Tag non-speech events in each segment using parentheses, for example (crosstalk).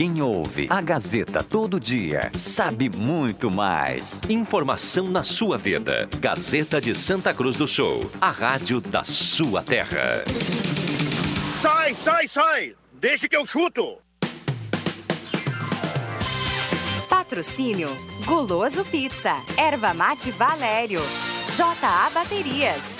Quem ouve a Gazeta todo dia sabe muito mais. Informação na sua vida. Gazeta de Santa Cruz do Sul. A rádio da sua terra. Sai, sai, sai! Deixa que eu chuto! Patrocínio Guloso Pizza, Erva Mate Valério, JA Baterias,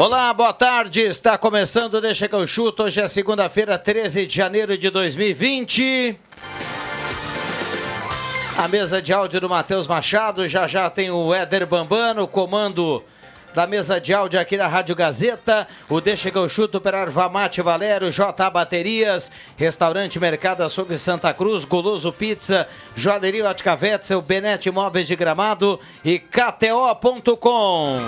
Olá, boa tarde. Está começando Deixa que eu chuto. Hoje é segunda-feira, 13 de janeiro de 2020. A mesa de áudio do Matheus Machado. Já já tem o Éder Bambano, comando da mesa de áudio aqui na Rádio Gazeta. O Deixa que eu chuto para Arvamate Valério, J Baterias, Restaurante Mercado Açougue Santa Cruz, Goloso Pizza, Joalheria Ótica Wetzel, Benete Imóveis de Gramado e KTO.com.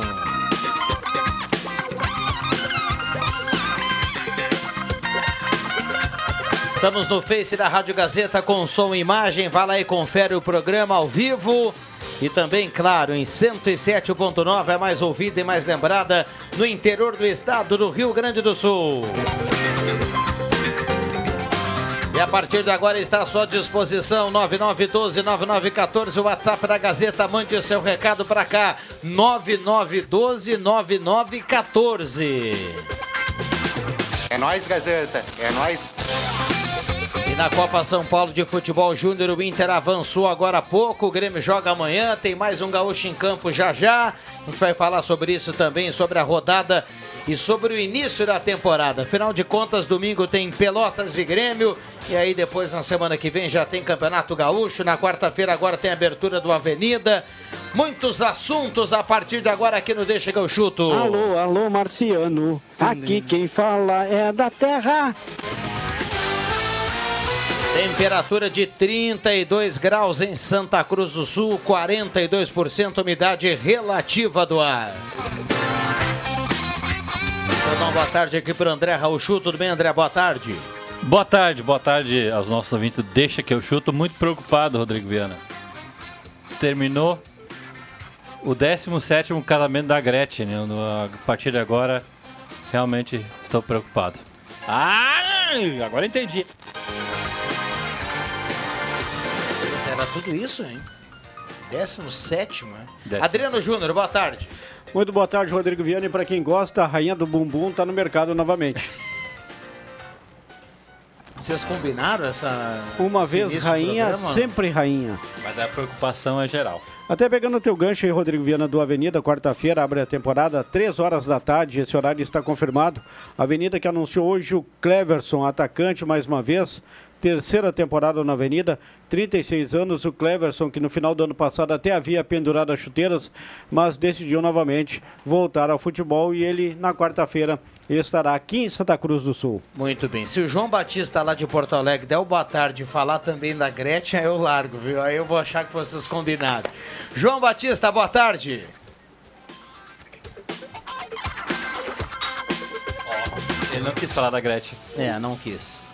Estamos no Face da Rádio Gazeta com som e imagem. Vá lá e confere o programa ao vivo. E também, claro, em 107.9 é mais ouvida e mais lembrada no interior do estado do Rio Grande do Sul. E a partir de agora está à sua disposição 9912-9914, o WhatsApp da Gazeta. Mande seu recado para cá, 9912-9914. É nóis, Gazeta. É nóis. E na Copa São Paulo de Futebol Júnior, o Inter avançou agora há pouco. O Grêmio joga amanhã. Tem mais um gaúcho em campo já já. A gente vai falar sobre isso também, sobre a rodada e sobre o início da temporada. Afinal de contas, domingo tem Pelotas e Grêmio. E aí depois, na semana que vem, já tem Campeonato Gaúcho. Na quarta-feira, agora tem abertura do Avenida. Muitos assuntos a partir de agora aqui no Deixa que eu chuto. Alô, alô, Marciano. Aqui quem fala é da Terra. Temperatura de 32 graus em Santa Cruz do Sul, 42% umidade relativa do ar. Vou dar uma boa tarde aqui para o André Raúcho. Tudo bem, André? Boa tarde. Boa tarde, boa tarde aos nossos ouvintes. Deixa que eu chuto. Muito preocupado, Rodrigo Viana. Terminou o 17 casamento da Gretchen. né? A partir de agora, realmente estou preocupado. Ah, agora entendi. Era tudo isso, hein? 17, hein? Décimo Adriano Júnior, boa tarde. Muito boa tarde, Rodrigo Viana. E para quem gosta, a rainha do bumbum está no mercado novamente. (laughs) Vocês combinaram essa. Uma vez rainha, programa? sempre rainha. Mas a preocupação é geral. Até pegando o teu gancho aí, Rodrigo Viana, do Avenida, quarta-feira, abre a temporada, 3 horas da tarde, esse horário está confirmado. Avenida que anunciou hoje o Cleverson, atacante mais uma vez, terceira temporada na Avenida, 36 anos, o Cleverson, que no final do ano passado até havia pendurado as chuteiras, mas decidiu novamente voltar ao futebol e ele, na quarta-feira, estará aqui em Santa Cruz do Sul. Muito bem. Se o João Batista lá de Porto Alegre der o boa tarde e falar também da Gretchen, aí eu largo, viu? Aí eu vou achar que vocês combinaram. João Batista, boa tarde. Ele não quis falar da Gretchen. É, não quis.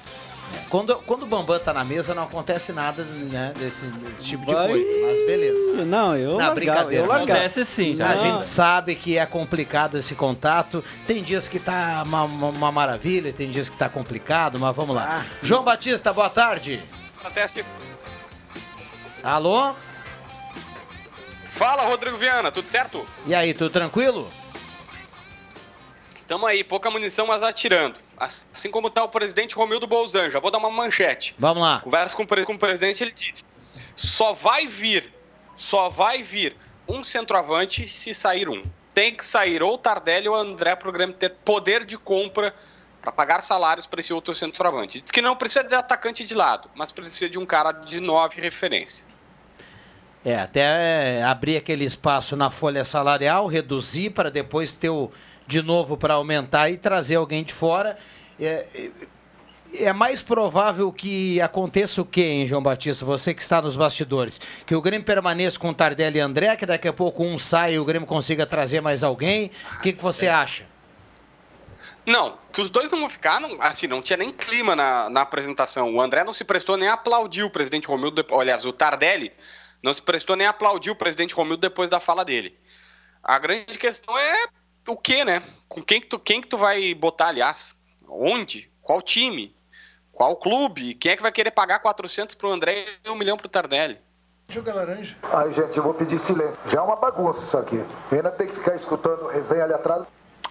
Quando, quando o Bambam tá na mesa, não acontece nada né, desse, desse tipo de Vai- coisa, mas beleza. Não, eu Não, largava, brincadeira. eu largava. Acontece sim, já. A Não. gente sabe que é complicado esse contato. Tem dias que tá uma, uma- uma maravilha, tem dias que tá complicado, mas vamos lá. João Batista, boa tarde. Acontece. Alô? Fala, Rodrigo Viana, tudo certo? E aí, tudo tranquilo? Tamo aí, pouca munição, mas atirando. Assim como tá o presidente Romildo Bolzan, já vou dar uma manchete. Vamos lá. Conversa com o, com o presidente, ele disse: só vai vir, só vai vir um centroavante se sair um. Tem que sair ou o Tardelli ou o André pro Grêmio ter poder de compra para pagar salários para esse outro centroavante. Diz que não precisa de atacante de lado, mas precisa de um cara de nove referência. É, até abrir aquele espaço na folha salarial, reduzir para depois ter o de novo para aumentar e trazer alguém de fora. É, é mais provável que aconteça o quê, hein, João Batista? Você que está nos bastidores. Que o Grêmio permaneça com Tardelli e André, que daqui a pouco um sai e o Grêmio consiga trazer mais alguém. O que, que você acha? Não, que os dois não vão ficar, não, assim, não tinha nem clima na, na apresentação. O André não se prestou nem a aplaudir o presidente Romildo, aliás, o Tardelli não se prestou nem a aplaudir o presidente Romildo depois da fala dele. A grande questão é o que, né? Com quem que tu, quem que tu vai botar, aliás? Onde? Qual time? Qual clube? Quem é que vai querer pagar 400 pro André e um milhão pro Tardelli? Joga laranja. Ai, gente, eu vou pedir silêncio. Já é uma bagunça isso aqui. Ainda tem que ficar escutando resenha ali atrás.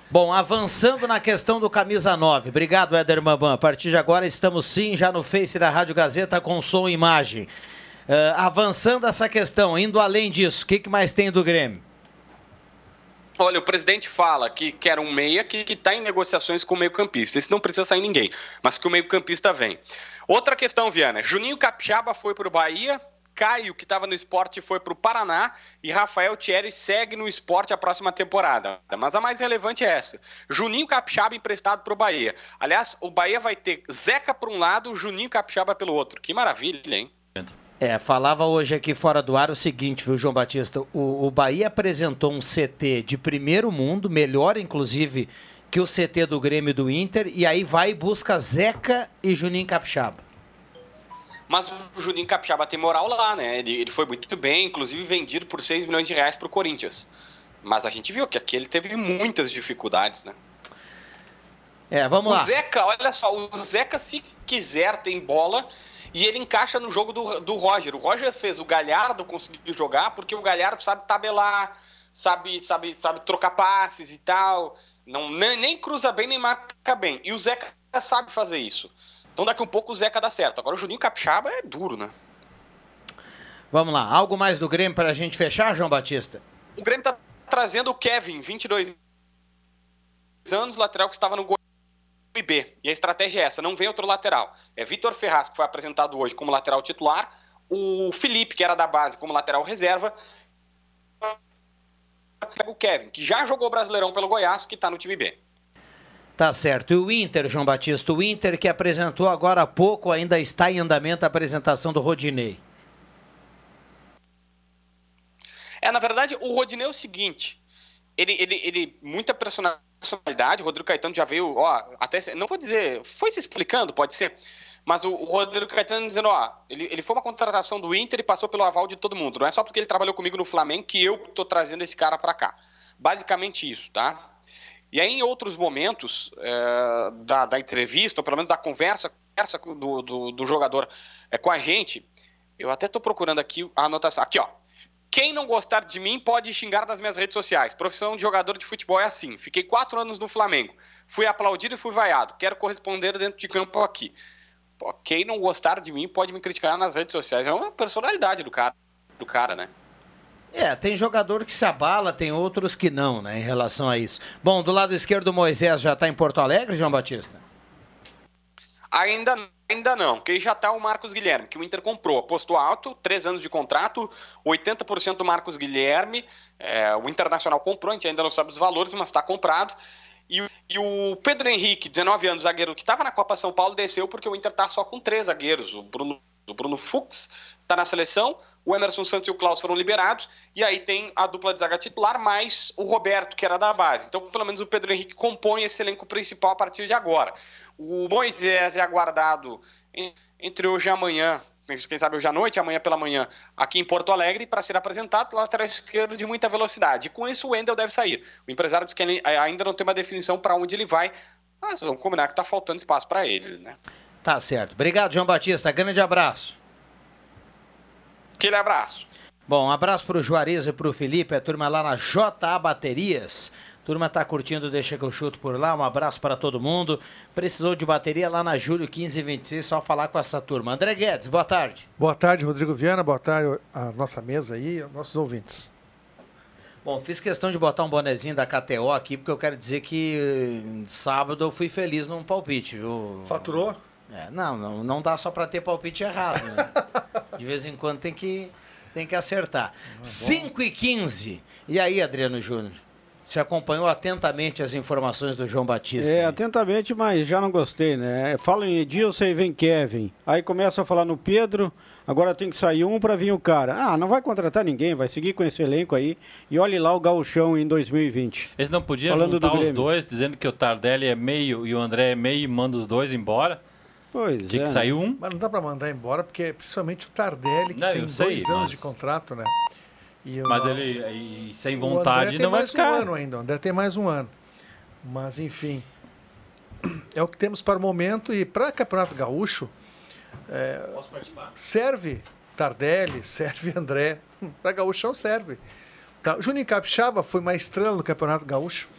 Bom, avançando na questão do camisa 9. Obrigado, Éder Mamban. A partir de agora estamos sim já no Face da Rádio Gazeta com som e imagem. Uh, avançando essa questão, indo além disso, o que, que mais tem do Grêmio? Olha, o presidente fala que quer um meia que está em negociações com o meio-campista. Esse não precisa sair ninguém, mas que o meio-campista vem. Outra questão, Viana. Juninho Capixaba foi para o Bahia, Caio, que estava no esporte, foi para o Paraná e Rafael Thierry segue no esporte a próxima temporada. Mas a mais relevante é essa: Juninho Capixaba emprestado para o Bahia. Aliás, o Bahia vai ter Zeca para um lado, Juninho Capixaba pelo outro. Que maravilha, hein? É, falava hoje aqui fora do ar o seguinte, viu, João Batista? O, o Bahia apresentou um CT de primeiro mundo, melhor inclusive que o CT do Grêmio do Inter, e aí vai e busca Zeca e Juninho Capixaba. Mas o Juninho Capixaba tem moral lá, né? Ele, ele foi muito bem, inclusive vendido por 6 milhões de reais para o Corinthians. Mas a gente viu que aqui ele teve muitas dificuldades, né? É, vamos o lá. O Zeca, olha só, o Zeca, se quiser, tem bola e ele encaixa no jogo do, do Roger. O Roger fez o Galhardo conseguir jogar porque o Galhardo sabe tabelar, sabe, sabe, sabe trocar passes e tal. Não, nem, nem cruza bem, nem marca bem. E o Zeca sabe fazer isso. Então daqui um pouco o Zeca dá certo. Agora o Juninho Capixaba é duro, né? Vamos lá. Algo mais do Grêmio para a gente fechar, João Batista? O Grêmio está trazendo o Kevin, 22 anos, lateral que estava no gol B. E a estratégia é essa, não vem outro lateral. É Vitor Ferraz, que foi apresentado hoje como lateral titular, o Felipe, que era da base, como lateral reserva, o Kevin, que já jogou Brasileirão pelo Goiás, que está no time B. Tá certo. E o Inter, João Batista, o Inter que apresentou agora há pouco, ainda está em andamento a apresentação do Rodinei. É, na verdade, o Rodinei é o seguinte, ele, ele, ele muita personalidade personalidade, o Rodrigo Caetano já veio, ó, até, não vou dizer, foi se explicando, pode ser, mas o, o Rodrigo Caetano dizendo, ó, ele, ele foi uma contratação do Inter e passou pelo aval de todo mundo, não é só porque ele trabalhou comigo no Flamengo que eu tô trazendo esse cara para cá. Basicamente isso, tá? E aí, em outros momentos é, da, da, entrevista, ou pelo menos da conversa, conversa do, do, do jogador é, com a gente, eu até tô procurando aqui a anotação. Aqui, ó. Quem não gostar de mim pode xingar nas minhas redes sociais. Profissão de jogador de futebol é assim. Fiquei quatro anos no Flamengo. Fui aplaudido e fui vaiado. Quero corresponder dentro de campo aqui. Pô, quem não gostar de mim pode me criticar nas redes sociais. É uma personalidade do cara, do cara, né? É, tem jogador que se abala, tem outros que não, né, em relação a isso. Bom, do lado esquerdo, o Moisés já está em Porto Alegre, João Batista? Ainda não. Ainda não, porque já está o Marcos Guilherme, que o Inter comprou, apostou alto, três anos de contrato, 80% do Marcos Guilherme, é, o Internacional comprou, a gente ainda não sabe os valores, mas está comprado. E, e, o Pedro Henrique, 19 anos, zagueiro que estava na Copa São Paulo, desceu porque o Inter está só com três zagueiros. O Bruno, o Bruno Fux está na seleção, o Emerson Santos e o Klaus foram liberados, e aí tem a dupla de zaga titular, mais o Roberto, que era da base. Então, pelo menos o Pedro Henrique compõe esse elenco principal a partir de agora. O Moisés é aguardado entre hoje e amanhã, quem sabe hoje à noite, amanhã pela manhã, aqui em Porto Alegre, para ser apresentado lateral esquerdo de muita velocidade. E com isso o Wendel deve sair. O empresário diz que ainda não tem uma definição para onde ele vai, mas vamos combinar que está faltando espaço para ele, né? Tá certo. Obrigado, João Batista. Grande abraço. Aquele abraço. Bom, um abraço para o Juarez e para o Felipe, a turma lá na JA Baterias. Turma tá curtindo, deixa que eu chuto por lá. Um abraço para todo mundo. Precisou de bateria lá na Júlio 1526, só falar com essa turma. André Guedes, boa tarde. Boa tarde, Rodrigo Viana. Boa tarde a nossa mesa aí, nossos ouvintes. Bom, fiz questão de botar um bonezinho da KTO aqui, porque eu quero dizer que eh, sábado eu fui feliz num palpite, viu? Faturou? É, não, não, não dá só para ter palpite errado, né? (laughs) De vez em quando tem que, tem que acertar. 5 e 15. E aí, Adriano Júnior? Você acompanhou atentamente as informações do João Batista. É, atentamente, mas já não gostei, né? Fala em Edilson e vem Kevin. Aí começa a falar no Pedro, agora tem que sair um para vir o cara. Ah, não vai contratar ninguém, vai seguir com esse elenco aí. E olhe lá o gauchão em 2020. Eles não podiam Falando juntar do os dois, dizendo que o Tardelli é meio e o André é meio e manda os dois embora? Pois Tinha é, que sair né? um. Mas não dá para mandar embora, porque principalmente o Tardelli, que Não, tem eu sei, dois anos mas- de contrato, né? E Mas ele e sem vontade não vai mais ficar. um ano ainda, o André tem mais um ano. Mas, enfim, é o que temos para o momento. E para Campeonato Gaúcho, é, serve Tardelli, serve André. Para Gaúchão serve. Tá, o Juninho Capixaba foi uma estrela no Campeonato Gaúcho.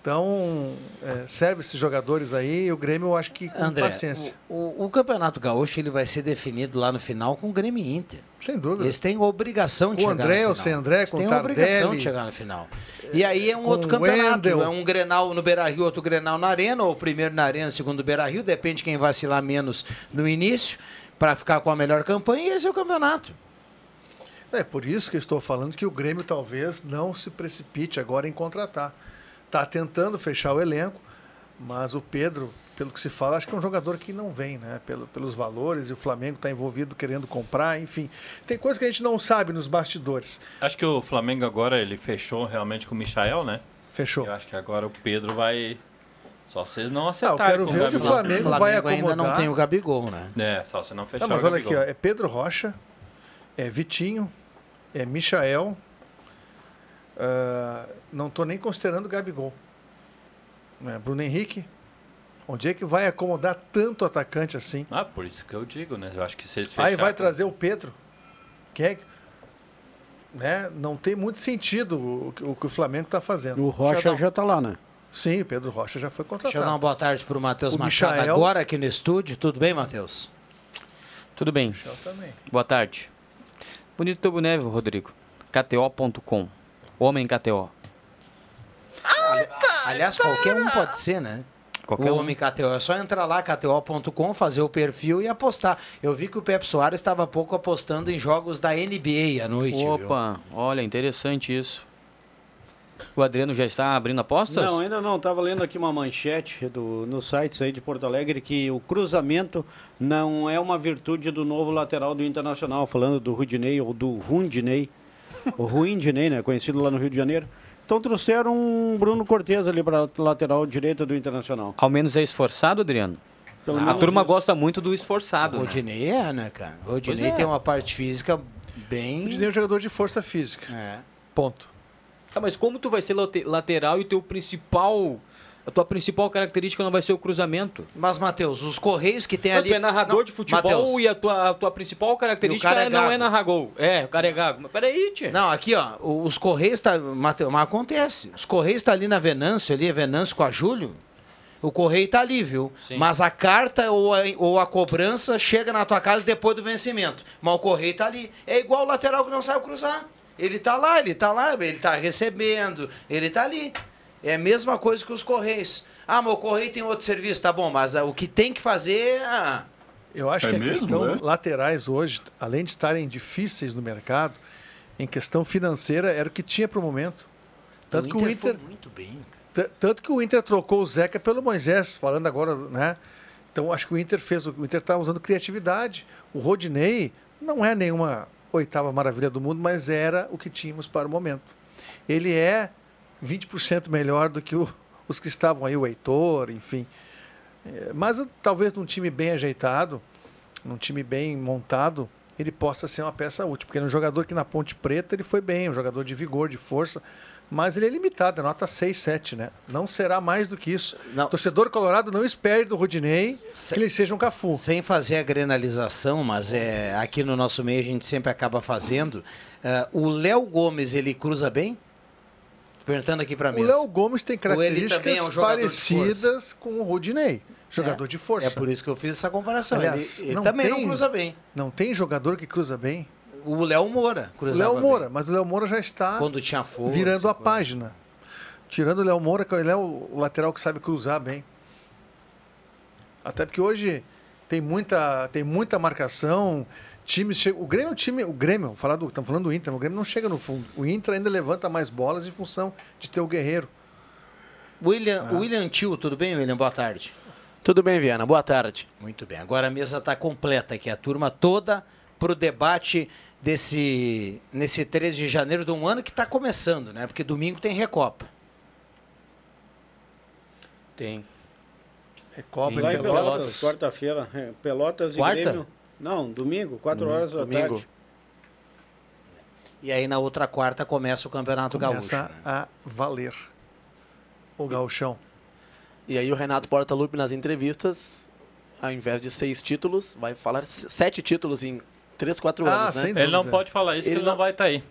Então, é, serve esses jogadores aí. E o Grêmio, eu acho que com André, paciência. O, o- o Campeonato Gaúcho ele vai ser definido lá no final com o Grêmio e Inter. Sem dúvida. Eles têm obrigação de Com chegar André na ou final. sem André, Eles com têm obrigação de chegar na final. E aí é um outro campeonato. Wendel. É um Grenal no Beira-Rio, outro Grenal na Arena, ou primeiro na Arena, segundo no Beira-Rio, depende quem vacilar menos no início, para ficar com a melhor campanha, e esse é o campeonato. É por isso que eu estou falando que o Grêmio talvez não se precipite agora em contratar. Está tentando fechar o elenco, mas o Pedro, pelo que se fala, acho que é um jogador que não vem, né? Pelo, pelos valores, e o Flamengo está envolvido querendo comprar, enfim. Tem coisa que a gente não sabe nos bastidores. Acho que o Flamengo agora ele fechou realmente com o Michael, né? Fechou. Eu acho que agora o Pedro vai. Só vocês não Ah, eu acertarem. quero ver onde o Gabigol. Flamengo vai ainda não acomodar. tem o Gabigol, né? É, só se não fechar Não, mas o olha aqui, ó, é Pedro Rocha, é Vitinho, é Michael. ah, não estou nem considerando o Gabigol. Né, Bruno Henrique. Onde é que vai acomodar tanto atacante assim? Ah, por isso que eu digo, né? Eu acho que se eles Aí fecharem vai com- trazer o Pedro. Quem é que- né? Não tem muito sentido o, que- o que o Flamengo está fazendo. O Rocha já tá lá, né? Sim, o Pedro Rocha já foi Deixa eu contratado. dar uma boa tarde para o Matheus Machado Michael- agora aqui no estúdio. Tudo bem, Matheus? Tudo bem. Também. Boa tarde. Bonito teu boné, Rodrigo. KTO.com. Homem KTO. Aliás, qualquer um pode ser, né? Qualquer o um. homem KTO. É só entrar lá, kto.com, fazer o perfil e apostar. Eu vi que o Pepe Soares estava há pouco apostando em jogos da NBA à noite. viu? Opa, olha, interessante isso. O Adriano já está abrindo apostas? Não, ainda não. Estava lendo aqui uma manchete do, nos sites aí de Porto Alegre que o cruzamento não é uma virtude do novo lateral do Internacional, falando do Rudinei ou do Rundinei. o Ruindinei, né? Conhecido lá no Rio de Janeiro. Então trouxeram um Bruno Cortes ali para lateral direita do Internacional. Ao menos é esforçado, Adriano? Pelo a turma isso. gosta muito do esforçado. O né? Rodinei é, né, cara? O Rodinei é. tem uma parte física bem. O Dinei é um jogador de força física. É. Ponto. Ah, mas como tu vai ser late- lateral e o teu principal... A tua principal característica não vai ser o cruzamento? Mas, Matheus, os Correios que tem Não, ali. Tu é narrador Não, de futebol Matheus, e a tua, a tua principal característica cara é não é narrar gol. É, o cara é gago. Mas peraí, tia. Não, aqui, ó, os Correios tá. Mateus, mas acontece. Os Correios tá ali na Venâncio, ali, é Venâncio com a Júlio. O correio tá ali, viu? Sim. Mas a carta ou a, ou a cobrança chega na tua casa depois do vencimento. Mas o correio tá ali. É igual o lateral que não sabe cruzar. Ele tá lá, ele tá lá, ele tá recebendo, ele tá ali. É a mesma coisa que os correios. Ah, mas o correio tem outro serviço, tá bom, mas ah, o que tem que fazer. Ah, Eu acho É que a mesmo, questão é? laterais hoje, além de estarem difíceis no mercado, em questão financeira era o que tinha para o momento. Tanto que o Inter, foi muito bem. Tanto que o Inter trocou o Zeca pelo Moisés, falando agora, né? Então acho que o Inter fez, o o Inter está usando criatividade. O Rodinei não é nenhuma oitava maravilha do mundo, mas era o que tínhamos para o momento. Ele é 20% melhor do que o- (laughs) os que estavam aí, o Heitor, enfim. É, Mas talvez num time bem ajeitado, num time bem montado, ele possa ser uma peça útil, porque ele é um jogador que na Ponte Preta ele foi bem, um jogador de vigor, de força, mas ele é limitado, é nota 6, 7, né? Não será mais do que isso. Torcedor colorado não espere do Rodinei que ele seja um Cafu. Sem fazer a grenalização, mas é aqui no nosso meio a gente sempre acaba fazendo. ah, o Léo Gomes, ele cruza bem? Perguntando aqui pra mim. O Léo Gomes tem também é características um parecidas com o Rodinei, jogador de força. É por isso que eu fiz essa comparação. Aliás, ele ele não também tem- não cruza bem. Não tem jogador que cruza bem? O Léo Moura cruzava Léo Moura, mas o Léo Moura já está Quando tinha força, virando a página. Tirando o Léo Moura, que ele é o o lateral que sabe cruzar bem. Até porque hoje tem muita, tem muita marcação, times chegam. O Grêmio é um time. O Grêmio, falar do, estamos falando do Inter, o Grêmio não chega no fundo. O Inter ainda levanta mais bolas em função de ter o Guerreiro. William, Ah. William Tio, tudo bem, William? Boa tarde. Tudo bem, Viana? Boa tarde. Muito bem. Agora a mesa está completa aqui, a turma toda para o debate desse nesse 13 de janeiro de um ano que está começando, né? Porque domingo tem Recopa. Tem. Recopa em Pelotas. Pelotas, quarta-feira. é, Pelotas Quarta? e Grêmio. Não, domingo, 4 horas da Domingo. tarde. E aí na outra quarta começa o Campeonato Começa Gaúcho. né? a valer o gauchão. E aí o Renato Portaluppi nas entrevistas, ao invés de seis títulos, vai falar sete títulos em três, quatro Ah, anos, né? sem Ele não pode falar isso, que ele não vai estar aí.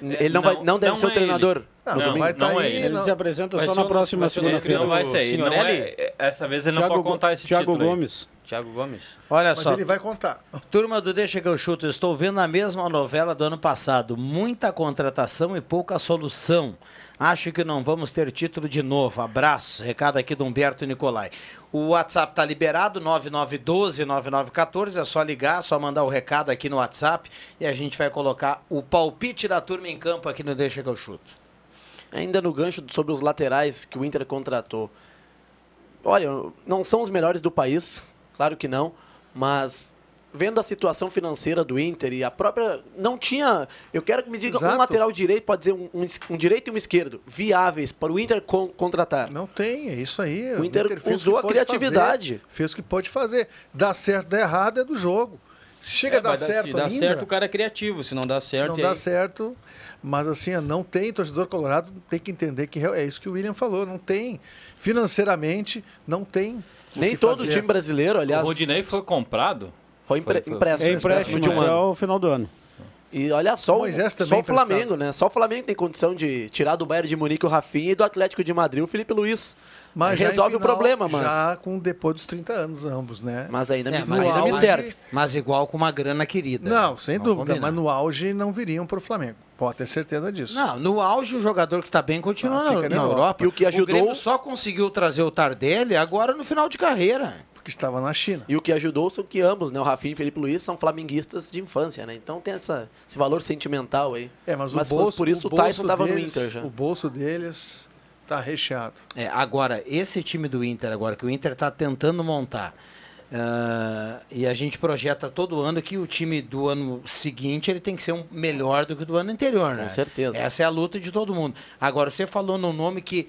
Ele não, vai, não deve não ser o é treinador. ele. Não, domingo. vai tá não é aí, ele. Ele se apresenta Vai só na próxima segunda-feira. Não vai ser. E não Signorelli? é, essa vez ele não Thiago pode Go- contar esse Thiago título aí. Gomes. Thiago Gomes. Olha Mas só, ele vai contar. turma do Deixa que eu chuto, estou vendo a mesma novela do ano passado. Muita contratação e pouca solução. Acho que não vamos ter título de novo. Abraço. Recado aqui do Humberto Nicolai. O WhatsApp está liberado, 9912-9914. É só ligar, só mandar o recado aqui no WhatsApp e a gente vai colocar o palpite da turma em campo aqui no Deixa que eu chuto. Ainda no gancho sobre os laterais que o Inter contratou. Olha, não são os melhores do país, claro que não, mas vendo a situação financeira do Inter e a própria. Não tinha. Eu quero que me diga Exato. um lateral direito, pode dizer um, um um direito e um esquerdo, viáveis para o Inter con- contratar. Não tem, é isso aí. O Inter o usou que a criatividade. fazer, fez o que pode fazer. Dá certo, dá errado, é do jogo. Se chega É, a dar certo se dá ainda, certo, o cara é criativo. Se não dá se certo, não e dá aí- certo, mas assim, não tem, torcedor colorado tem que entender que é isso que o William falou, não tem. Financeiramente, não tem. Nem todo fazer. time brasileiro, aliás. O Rodinei foi comprado? Foi empréstimo. É empréstimo de um até ano. o final do ano. E olha só, O só o Flamengo, emprestado. né? Só o Flamengo tem condição de tirar do Bayern de Munique o Rafinha e do Atlético de Madrid o Felipe Luiz. Mas resolve o final, problema, mas Já com depois dos 30 anos, ambos, né? mas ainda, É, me, mas ainda me auge- serve. Mas igual com uma grana querida. Não, sem Vamos dúvida, combinar. mas no auge não viriam para o Flamengo. Pode ter certeza disso. Não, no auge o jogador que está bem continua Ah, na, fica na na Europa. Europa. E o que ajudou- Grêmio só conseguiu trazer o Tardelli agora no final de carreira. Porque estava na China. E o que ajudou são que ambos, né? O Rafinha e o Felipe Luiz são flamenguistas de infância, né? Então tem essa, esse valor sentimental aí. É, mas, Mas o bolso, por isso, o bolso Tyson tava no deles- Inter já. O bolso deles tá recheado. É, agora, esse time do Inter, agora que o Inter está tentando montar, ah, e a gente projeta todo ano que o time do ano seguinte ele tem que ser um melhor do que o do ano anterior, né? Com certeza. Essa é a luta de todo mundo. Agora, você falou num nome que.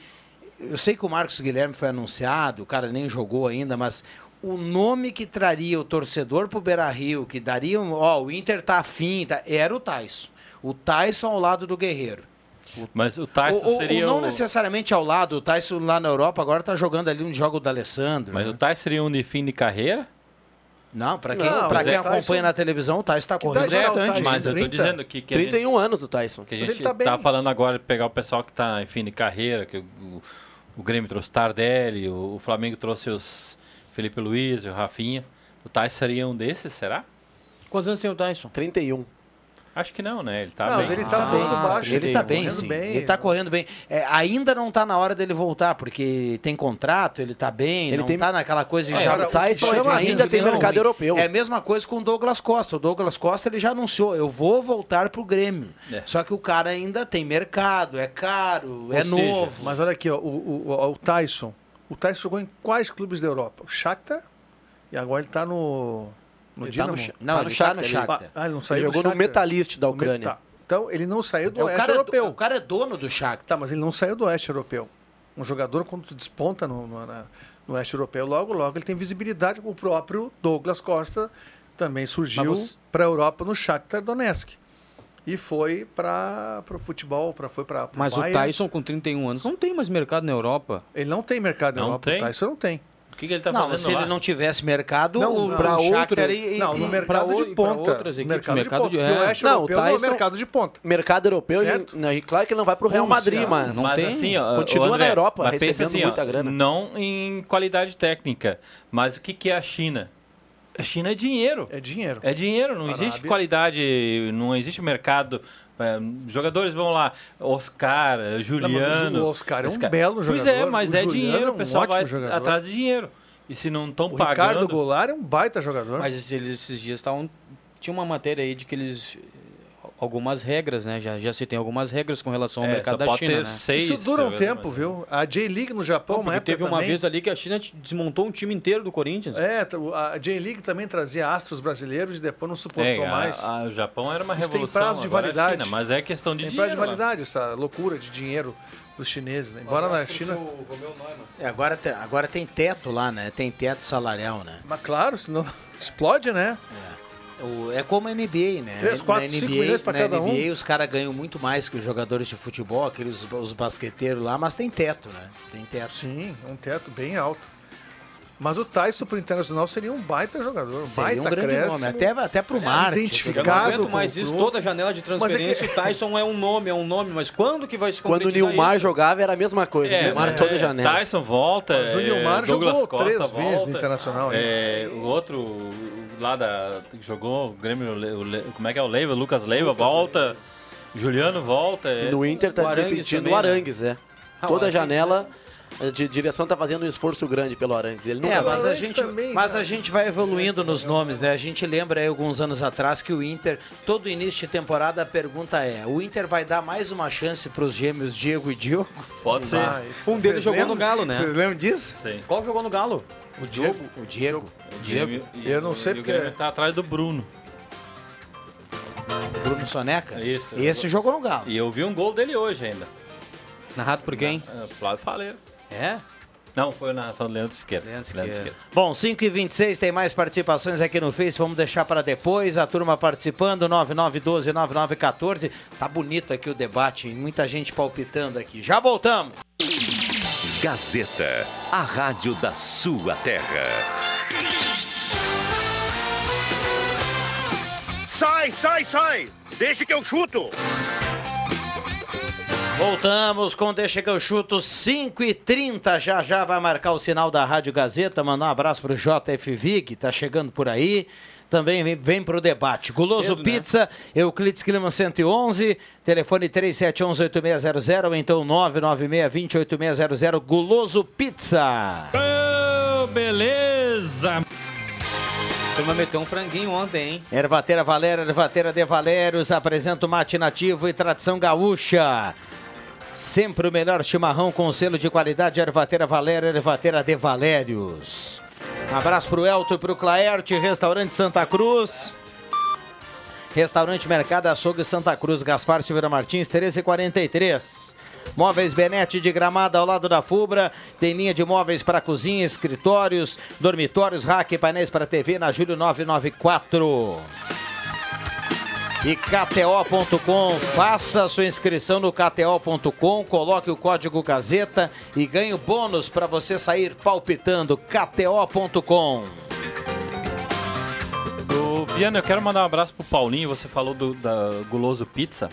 Eu sei que o Marcos Guilherme foi anunciado, o cara nem jogou ainda, mas o nome que traria o torcedor pro Beira Rio, que daria. um- Ó, o Inter tá afim, tá, era o Tyson. O Tyson ao lado do Guerreiro. Mas o Tyson ou- seria ou não o... necessariamente ao lado, o Tyson lá na Europa agora tá jogando ali um jogo do Alessandro. Mas né? o Tyson seria um de fim de carreira? Não, pra quem, Não, pra quem é, Tyson- acompanha na televisão, o Tyson tá correndo idade é o bastante. Tyson? Mas eu tô 30? dizendo que, que a gente, 31 anos o Tyson. que a gente ele tá falando agora de pegar o pessoal que tá em fim de carreira, que o, o Grêmio trouxe Tardelli, o, o Flamengo trouxe os Felipe Luiz, o Rafinha. O Tyson seria um desses, será? Quantos anos tem o Tyson? 31. Acho que não, né? Ele tá Não, bem. mas ele tá Ah, voando baixo. Ele tá correndo bem, sim. Ele tá correndo bem. É, ainda não tá na hora dele voltar, porque tem contrato, ele tá bem, Ele não tem- tá naquela coisa de É, já. o Tyson chama ainda tem mercado europeu. É a mesma coisa com o Douglas Costa. O Douglas Costa ele já anunciou, eu vou voltar pro Grêmio. É. Só que o cara ainda tem mercado, é caro, é seja, novo. Mas olha aqui, ó, o, o, o Tyson. O Tyson jogou em quais clubes da Europa? O Shakhtar e agora ele tá no, no Ele tá Dinamo. no Sha- Não, tá ele no tá Shakhtar, no ele- Shakhtar. Ah, ele não Ele saiu do jogou no Shakhtar. Metalist da Ucrânia. tá. Então, ele não saiu do É, o, Oeste cara é, Europeu. o cara é dono do Shakhtar. Tá, mas ele não saiu do Oeste Europeu. Um jogador, quando desponta no, no, na- no Oeste Europeu, logo, logo ele tem visibilidade. O próprio Douglas Costa também surgiu você- para a Europa no Shakhtar Donetsk. E foi para o futebol, pra, foi para Mas o Tyson, com 31 anos, não tem mais mercado na Europa. Ele não tem mercado na Não Europa, tem? o Tyson não tem. O que, que ele tá não, fazendo se lá? ele não tivesse mercado, Não, o, não. o Pra Shakhtar outro- e, Não, no mercado de ponta. outras equipes, mercado, mercado de de- ponta. é. Não, o Europeu não é Tyson- mercado de ponta. Mercado europeu, Certo. ele, e claro que ele não vai pro Real Madrid, mas, não mas tem. assim, ó, Continua André, na Europa, recebendo assim, ó, muita grana. Não em qualidade técnica, mas o que, que é a China? A China é dinheiro. É dinheiro. É dinheiro, não Arábia. existe qualidade, não existe mercado. É, jogadores vão lá, Oscar, Não, Juliano. mas o Oscar é um Oscar- belo Pois jogador. é, mas O é Juliano dinheiro, é o um pessoal ótimo vai jogador. atrás de dinheiro. E se não estão O pagando. Ricardo Goulart é um baita jogador. Mas eles, esses dias estavam. Tinha uma matéria aí de que eles. Algumas regras, né? Já, já se tem algumas regras com relação ao É, mercado da pode China, ter né? seis Isso dura um tempo, viu? A J-League no Japão, Pô, uma teve uma também- vez ali que a China desmontou um time inteiro do Corinthians. É, a J-League também trazia astros brasileiros e depois não suportou É, a- mais. a- o Japão era uma Eles têm revolução. prazo de é validade. China, mas é questão de Tem dinheiro. prazo de validade, essa loucura de dinheiro dos chineses. Né? Embora na China. É, agora, tem, agora tem teto lá, né? Tem teto salarial, né? Mas claro, senão (laughs) explode, né? O- é como a NBA, né? Três, Na quatro, cinco NBA, milhões pra na cada um. NBA, os caras ganham muito mais que os jogadores de futebol, aqueles os basqueteiros lá, mas tem teto, né? Tem teto. Sim, um teto bem alto. Mas o Tyson pro Internacional seria um baita jogador, um Seria baita um grande crescimo. nome, até, até pro marketing. Identificado Eu não mais o isso, clube. toda janela de Mas é que- transferência, o Tyson é um nome, é um nome, mas quando que vai se Quando o Nilmar isso? jogava era a mesma coisa. É, Nilmar é, toda janela. Tyson volta. Mas o é, Nilmar Douglas jogou Costa três volta, vezes no Internacional? É, o outro o- lá da. que jogou o Grêmio. o Le- o como é que é o Leiva? Lucas Leiva volta. Juliano volta. é. E no Inter tá O se repetindo também, o né? Arangues, é. Ah, o Toda Arangues. janela, a di- direção tá fazendo um esforço grande pelo Arangues. Ele nunca É, mas a, gente, também, mas a gente vai evoluindo nos nomes, né? A gente lembra aí alguns anos atrás que o Inter, todo início de temporada, a pergunta é: o Inter vai dar mais uma chance para os gêmeos Diego e Diogo? Pode ser. Isso- Um deles jogou lembram? no Galo, né? Vocês lembram disso? Sim. Qual jogou no Galo? O Diogo. O Diego. O Diego. e- Eu não sei porque- O Grêmio tá atrás do Bruno. Bruno Soneca. Isso. Esse jogou no Galo. E eu vi um gol dele hoje ainda. Narrado por quem? Ah, Flávio Faleiro. É? Não, foi a narração do Leandro Siqueira. Leandro Leandro Siqueira. Bom, 5 e 26 tem mais participações aqui no Face, vamos deixar para depois. A turma participando, 9912-9914. Tá bonito aqui o debate, muita gente palpitando aqui. Já voltamos. Gazeta, a rádio da sua terra. Sai, sai, sai! Deixa que eu chuto! Voltamos com Deixa que eu chuto 5 e 30 Já já vai marcar o sinal da Rádio Gazeta. Mandar um abraço pro JFV, que tá chegando por aí. Também vem, vem pro debate. Guloso Cedo, né? Pizza, Euclides Clima 111, telefone 3711-8600 ou então 996-20-8600. Guloso Pizza. Ô, beleza! Turma meteu um franguinho ontem, hein? Ervateira Valéria, Ervateira de Valérios, apresenta o mate nativo e tradição gaúcha. Sempre o melhor chimarrão com selo de qualidade, Ervateira Valéria, Ervateira de Valérios. Abraço pro Elton e pro Claerte, Restaurante Santa Cruz. Restaurante Mercado Açougue Santa Cruz, Gaspar Silveira Martins, 1343. Móveis Benete de Gramada ao lado da Fubra. Tem linha de móveis para cozinha, escritórios, dormitórios, rack e painéis para TV na Júlio 994. E KTO.com, faça sua inscrição no KTO.com, coloque o código Gazeta e ganhe o bônus para você sair palpitando. KTO.com. Viana, eu quero mandar um abraço pro Paulinho. Você falou do da Guloso Pizza.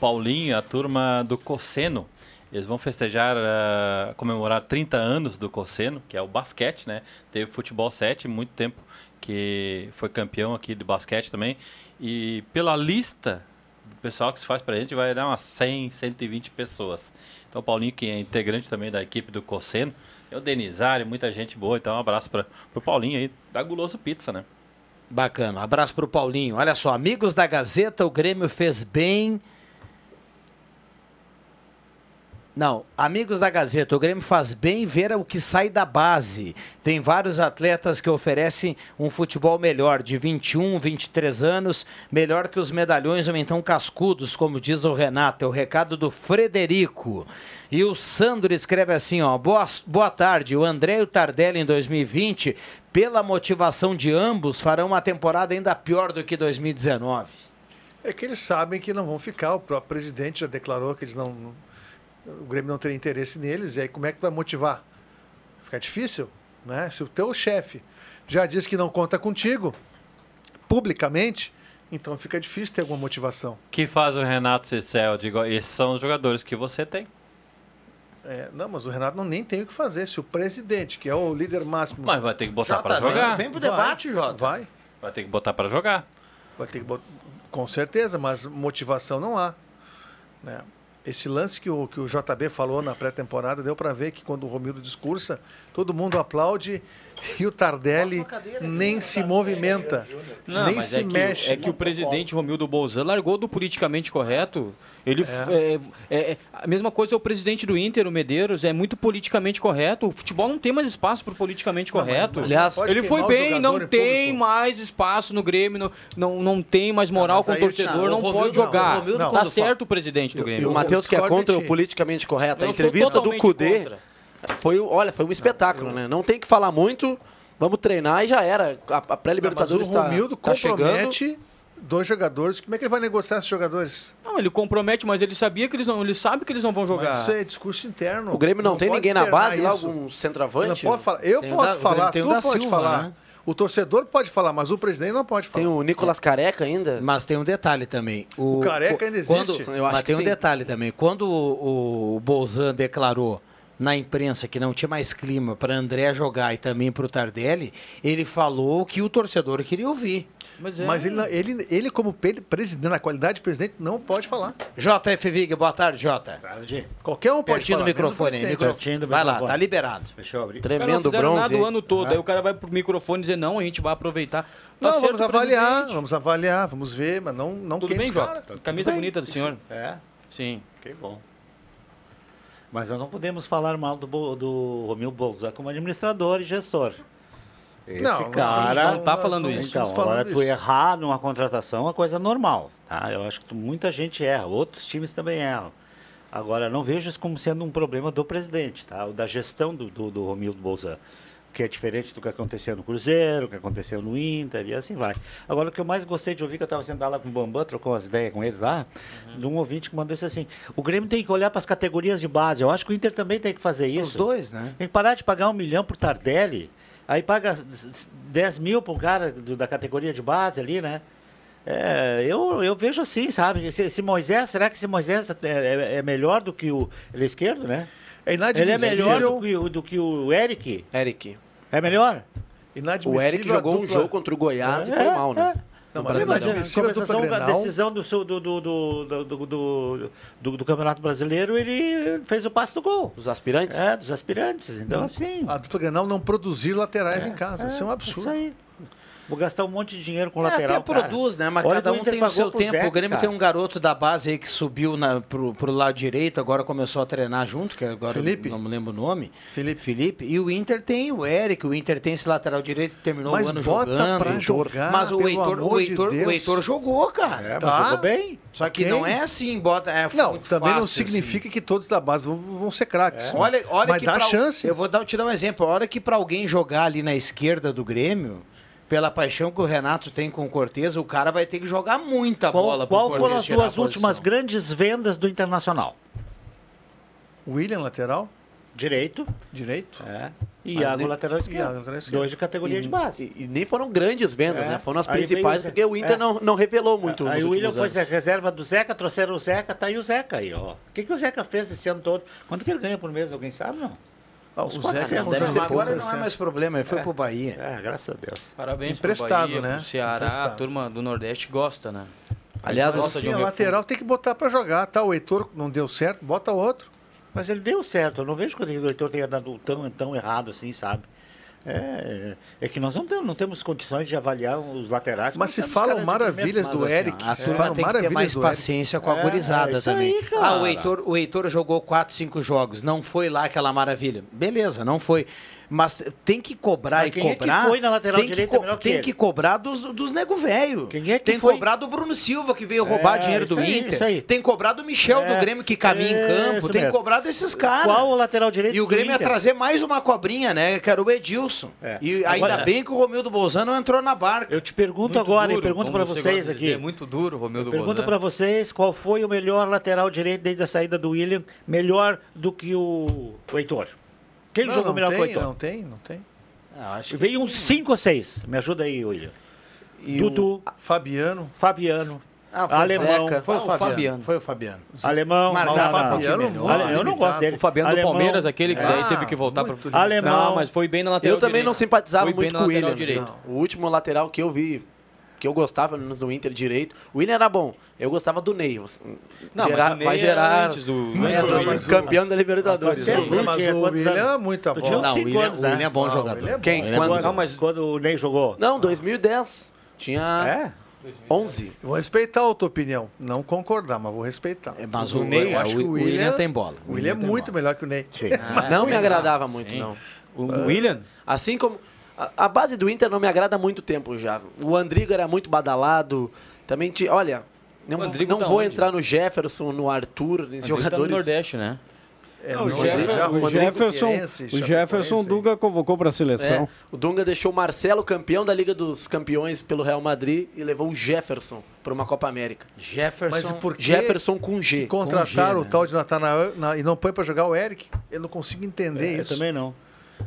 Paulinho, a turma do Cosseno. Eles vão festejar, ah, comemorar 30 anos do Cosseno, que é o basquete, né? Teve futebol 7, muito tempo que foi campeão aqui de basquete também. E pela lista do pessoal que se faz pra gente, vai dar umas 100, 120 pessoas. Então, o Paulinho, que é integrante também da equipe do Cosseno, é o Denizari, muita gente boa. Então, um abraço para pro Paulinho aí, da Guloso Pizza, né? Bacana. Um abraço pro Paulinho. Olha só, amigos da Gazeta, o Grêmio fez bem. Não, amigos da Gazeta, o Grêmio faz bem ver o que sai da base. Tem vários atletas que oferecem um futebol melhor, de 21, 23 anos, melhor que os medalhões ou então cascudos, como diz o Renato. É o recado do Frederico. E o Sandro escreve assim, ó, boa, boa tarde, o André e o Tardelli em 2020, pela motivação de ambos, farão uma temporada ainda pior do que 2019. É que eles sabem que não vão ficar. O próprio presidente já declarou que eles não. O Grêmio não teria interesse neles. E aí, como é que vai motivar? Fica difícil, né? Se o teu chefe já diz que não conta contigo, publicamente, então fica difícil ter alguma motivação. que faz o Renato Cicel? Digo, esses são os jogadores que você tem. É, não, mas o Renato não nem tem o que fazer. Se o presidente, que é o líder máximo. Mas vai ter que botar Jota, pra vem- jogar. vem pro debate, Jota. Vai. Vai ter que botar pra jogar. Vai ter que botar, com certeza, mas motivação não há. né? Esse lance que o, que o JB falou na pré-temporada, deu para ver que quando o Romildo discursa, todo mundo aplaude e o Tardelli nem se movimenta, Não, nem mas se é que, mexe. é que o presidente Romildo Bolzan largou do politicamente correto. Ele é. é- é- a mesma coisa é o presidente do Inter, o Medeiros, é muito politicamente correto. O futebol não tem mais espaço para politicamente Não, mas- correto. mas Aliás, pode ele foi o bem, não em tem público. mais espaço no Grêmio, não, não, não tem mais moral mas com o torcedor, não o pode Romildo- não, jogar. o Romildo tá certo o presidente do E Grêmio. o Matheus que é contra o ti. politicamente correto. A entrevista do Cudê contra. Foi, o- olha, foi um espetáculo, né? Não tem que falar muito, vamos treinar e já era. A, a Mas pré-libertadores o tá, Romildo tá chegando. compromete dois jogadores. Como é que ele vai negociar esses jogadores? Não, ele compromete, mas ele sabia que eles não, ele sabe que eles não vão jogar. Mas isso é discurso interno. O Grêmio não, tem pode ninguém na base lá, algum centroavante? Não pode falar. Eu Tem o posso da- o falar, tem o tu pode Silva, falar. né? O torcedor pode falar, mas o presidente não pode falar. Tem o Nicolas Careca ainda? Mas tem um detalhe também. O Careca ainda quando- existe? Eu acho mas que tem um sim. detalhe também. Quando o, o Bolzan declarou na imprensa que não tinha mais clima para André jogar e também para o Tardelli, ele falou que o torcedor queria ouvir. Mas, é. Mas ele, ele, ele, como presidente, na qualidade de presidente, não pode falar. JF Vig, boa tarde, Jota. Qualquer um pode Pertinho falar. microfone aí. menos o micro- presidente. Pertinho do Vai lá, microfone. tá liberado. Deixa eu abrir. Tremendo bronze. nada o ano todo. Ah. Aí o cara vai pro microfone dizer, não, a gente vai aproveitar. Tá Não, vamos avaliar, presidente. vamos avaliar, vamos ver, mas não, não Tudo bem, Jota? Camisa bem. bonita do senhor. É, Sim. que bom. Mas nós não podemos falar mal do, do Romil Bolzan como administrador e gestor. Esse Não, cara não tá falando isso. Então, falando agora tu isso. errar numa contratação é uma coisa normal, tá? Eu acho que tu- muita gente erra, outros times também erram. Agora, não vejo isso como sendo um problema do presidente, tá? O da gestão do, do, do Romildo Bolzan, que é diferente do que aconteceu no Cruzeiro, o que aconteceu no Inter e assim vai. Agora, o que eu mais gostei de ouvir, que eu estava sentado lá com o Bambam, trocou umas ideias com eles lá, de um ouvinte que mandou isso assim, o Grêmio tem que olhar para as categorias de base, eu acho que o Inter também tem que fazer isso. Os dois, né? Tem que parar de pagar um milhão por Tardelli, aí paga s- s- 10 mil para um cara do- da categoria de base ali, né? É, eu, eu vejo assim, sabe? Esse, esse Moisés, será que esse Moisés é, é- é melhor do que o. Ele é esquerdo, né? É Ele é melhor do que, o- do que o Eric? Eric. É melhor? inadmissível O Eric jogou um jogo contra o Goiás e foi É, mal, né? Não, No mas em inadmissível a dupla compensação, a Grenal. decisão do, seu- do, do, do, do, do, do, do- do Campeonato Brasileiro, ele fez o passe do gol. Os aspirantes? É, dos aspirantes. Então, assim. A dupla Grenal não produzir laterais em casa. isso é um absurdo. Isso aí. Vou gastar um monte de dinheiro com É, lateral. até produz, cara. né? Mas Olha cada um tem o seu tempo. Zeca, o Grêmio cara. tem um garoto da base aí que subiu na, pro, pro lado direito, agora começou a treinar junto, que agora Felipe? não me lembro o nome. Felipe. Felipe. E o Inter tem o Eric, o Inter tem esse lateral direito que terminou Mas o ano bota jogando. pra jogar, Mas o Heitor, o, de Heitor, Deus. o Heitor jogou, cara. É, mas Tá. jogou bem. Só que Ok. não é assim, bota. É Não, muito também não fácil, significa que todos da base vão, vão ser craques. assim. Olha, olha Mas que dá pra- chance. Eu vou dar, te dar um exemplo. A hora que para alguém jogar ali na esquerda do Grêmio, pela paixão que o Renato tem com o Cortez, o cara vai ter que jogar muita bola Qual, pro qual foram as duas últimas grandes vendas do Internacional? William, lateral, Direito. direito. É. E Iago, nem- lateral Iago, esquerdo. lateral esquerdo. Dois de categoria de base. E, e nem foram grandes vendas, É. né? Foram as Aí principais, porque o Inter é. não, não revelou muito Aí o William foi a reserva do Zeca, trouxeram o Zeca, tá aí o Zeca aí, ó. O que, que o Zeca fez esse ano todo? Quanto que ele ganha por mês? Alguém sabe, não? Ah, o Uns Zeca 400, foi Deve jogador ser agora não é né? mais problema, ele foi É. pro Bahia. É, graças a Deus. Parabéns Emprestado, pro Bahia, né? Ceará, Emprestado. a turma do Nordeste gosta, né? Aliás, gosta Sim, de um a lateral tem que botar pra jogar, tá? O Heitor não deu certo, bota outro. Mas ele deu certo. Eu não vejo que o Heitor tenha dado tão, tão errado assim, sabe? É, é que nós não temos, não temos condições de avaliar os laterais. Mas se falam maravilhas do Mas, assim, Eric, a se turma falam tem que ter maravilhas mais Eric. paciência com a É, gurizada isso também. aí, ah, o Heitor, o Heitor jogou 4, 5 jogos, não foi lá aquela maravilha. Beleza, não foi. Mas tem que cobrar Mas e quem é que cobrar. foi na lateral tem que direita co- melhor que Tem ele? que cobrar dos, dos nego velho. Quem é que tem que foi? cobrar do Bruno Silva, que veio roubar É, dinheiro do aí, Inter. Tem que cobrar do Michel É, do Grêmio, que caminha em campo. Tem que mesmo. cobrar desses caras. Qual o lateral direito E o do Grêmio ia trazer mais uma cobrinha, né? Que era o Edilson. É. E Agora- ainda bem que o Romildo Bolzano não entrou na barca. Eu te pergunto Muito agora duro, e pergunto para você vocês aqui. dizer, muito duro, Romildo Pergunto Bolzan. para vocês qual foi o melhor lateral direito desde a saída do William, melhor do que o, o Heitor. Quem Não, jogou não melhor tem, que o Heitor? Não tem, não tem. Ah, acho que- Veio uns 5 ou 6. Me ajuda aí, William. E Dudu, Fabiano. Fabiano, Ah, foi Alemão. o Zeca. Foi o Ah, o Fabiano. Fabiano. Foi o Fabiano. Alemão. Marcar não, não, não. Ale- eu não gosto dele. O Fabiano Alemão, do Palmeiras, aquele que daí Ah, teve que voltar para muito Alemão. Não, mas foi bem na lateral Eu também não direita. simpatizava Foi muito com o William. direito. O último lateral que eu vi que eu gostava, pelo menos do Inter direito. O William era bom. Eu gostava do Ney. Não, Gerar- mas o Ney vai era gerar antes do- é, antes do William. campeão da Libertadores. Tempo, Sim. mas o William é muita Tu tinha uns Não, o William- anos, o né? William é bom o jogador. É bom. Quem? É Quando? bom. Não, mas quando o Ney jogou. Não, 2010. Tinha 11. Vou respeitar a tua opinião. Não concordar, mas vou respeitar. mas Eu o Ney- acho o- que o William tem bola. O William é muito melhor que o Ney. não me agradava muito, não. O William? Assim como. A, a base do Inter não me agrada há muito tempo já. O Andrigo era muito badalado. Também tinha. Olha, não, O não tá vou onde? entrar no Jefferson, no Arthur, nesses Andrigo tá no jogadores. Nordeste, né? É, Não, o, não, Jeffer- já o Jefferson, o Jefferson. Duga convocou para a seleção. É, o Dunga deixou o Marcelo campeão da Liga dos Campeões pelo Real Madrid e levou o Jefferson para uma Copa América. Jefferson. Mas por que Jefferson com G. contrataram Com o G, né? tal de Natanael na- e não põe pra jogar o Eric? Eu não consigo entender É, eu isso. também não.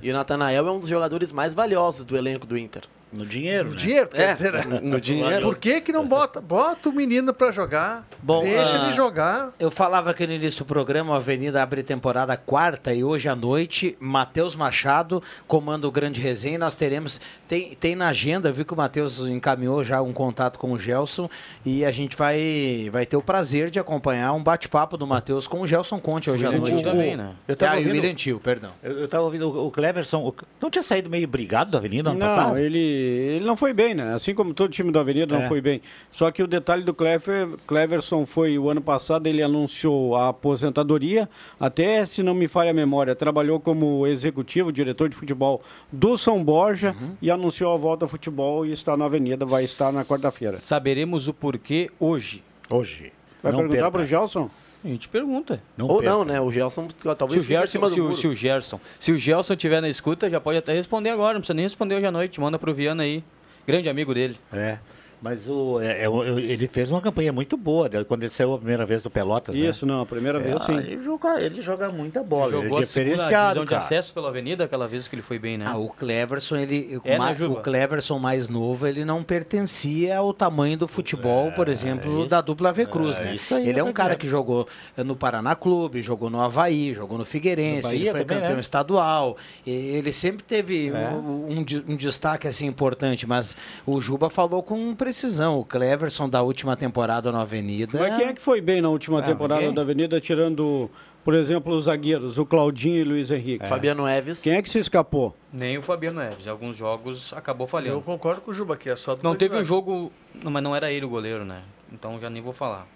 E o Natanael é um dos jogadores mais valiosos do elenco do Inter. No dinheiro. No né? dinheiro, quer É, dizer, né? no (laughs) dinheiro. Por que que não bota? Bota o menino pra jogar. Bom, deixa ah, ele jogar. Eu falava aqui no início do programa, a Avenida abre temporada quarta e hoje à noite, Matheus Machado comanda o Grande Resenha. e Nós teremos, tem, tem na agenda, eu vi que o Matheus encaminhou já um contato com o Gelson e a gente vai, vai ter o prazer de acompanhar um bate-papo do Matheus com o Gelson Conte hoje à noite. Tio também, né? Eu tava ah, o ouvindo- William Tio, perdão. Eu, eu tava ouvindo o o Cleverson. o- não tinha saído meio brigado da Avenida ano Não, passado? ele, ele não foi bem, né? Assim como todo time da Avenida não É. foi bem. Só que o detalhe do Clever, Cleverson foi o ano passado, ele anunciou a aposentadoria. Até, se não me falha a memória, trabalhou como executivo, diretor de futebol do São Borja Uhum. e anunciou a volta ao futebol e está na Avenida, vai estar na quarta-feira. Saberemos o porquê hoje. Hoje. Vai Não perguntar perca. para o Gelson? A gente pergunta. Não Ou perca. não, né? O Gelson Se talvez o, fique em Gerson, se, o, muro. se o Gerson, se o Gelson tiver na escuta, já pode até responder agora. Não precisa nem responder hoje à noite. Manda pro Viana aí. Grande amigo dele. É. Mas o, é, é, o- ele fez uma campanha muito boa dele, quando ele saiu a primeira vez do Pelotas. né? Isso, não, a primeira É, vez sim. Ele joga, ele joga muita bola, ele Jogou é a segunda diferenciado. divisão de acesso pela Avenida, aquela vez que ele foi bem, né? Ah, o Cleverson, ele, É, né, Juba? o Cleverson mais novo, ele não pertencia ao tamanho do futebol, por exemplo, da dupla V Cruz, é né? isso aí, ele é um cara que jogou no Paraná Clube, jogou no Havaí, jogou no Figueirense, No ele foi também, campeão né? estadual. e Ele sempre teve É. um, um um destaque assim importante, mas o Juba falou com precisão. O Cleverson da última temporada na Avenida. Mas quem é que foi bem na última Ah, temporada ninguém. da Avenida, tirando, por exemplo, os zagueiros, o Claudinho e o Luiz Henrique? Fabiano Neves. Quem é que se escapou? Nem o Fabiano Neves. Em alguns jogos acabou falhando. Eu concordo com o Juba aqui, é só do Não teve um jogo. Não, mas não era ele o goleiro, né? Então já nem vou falar.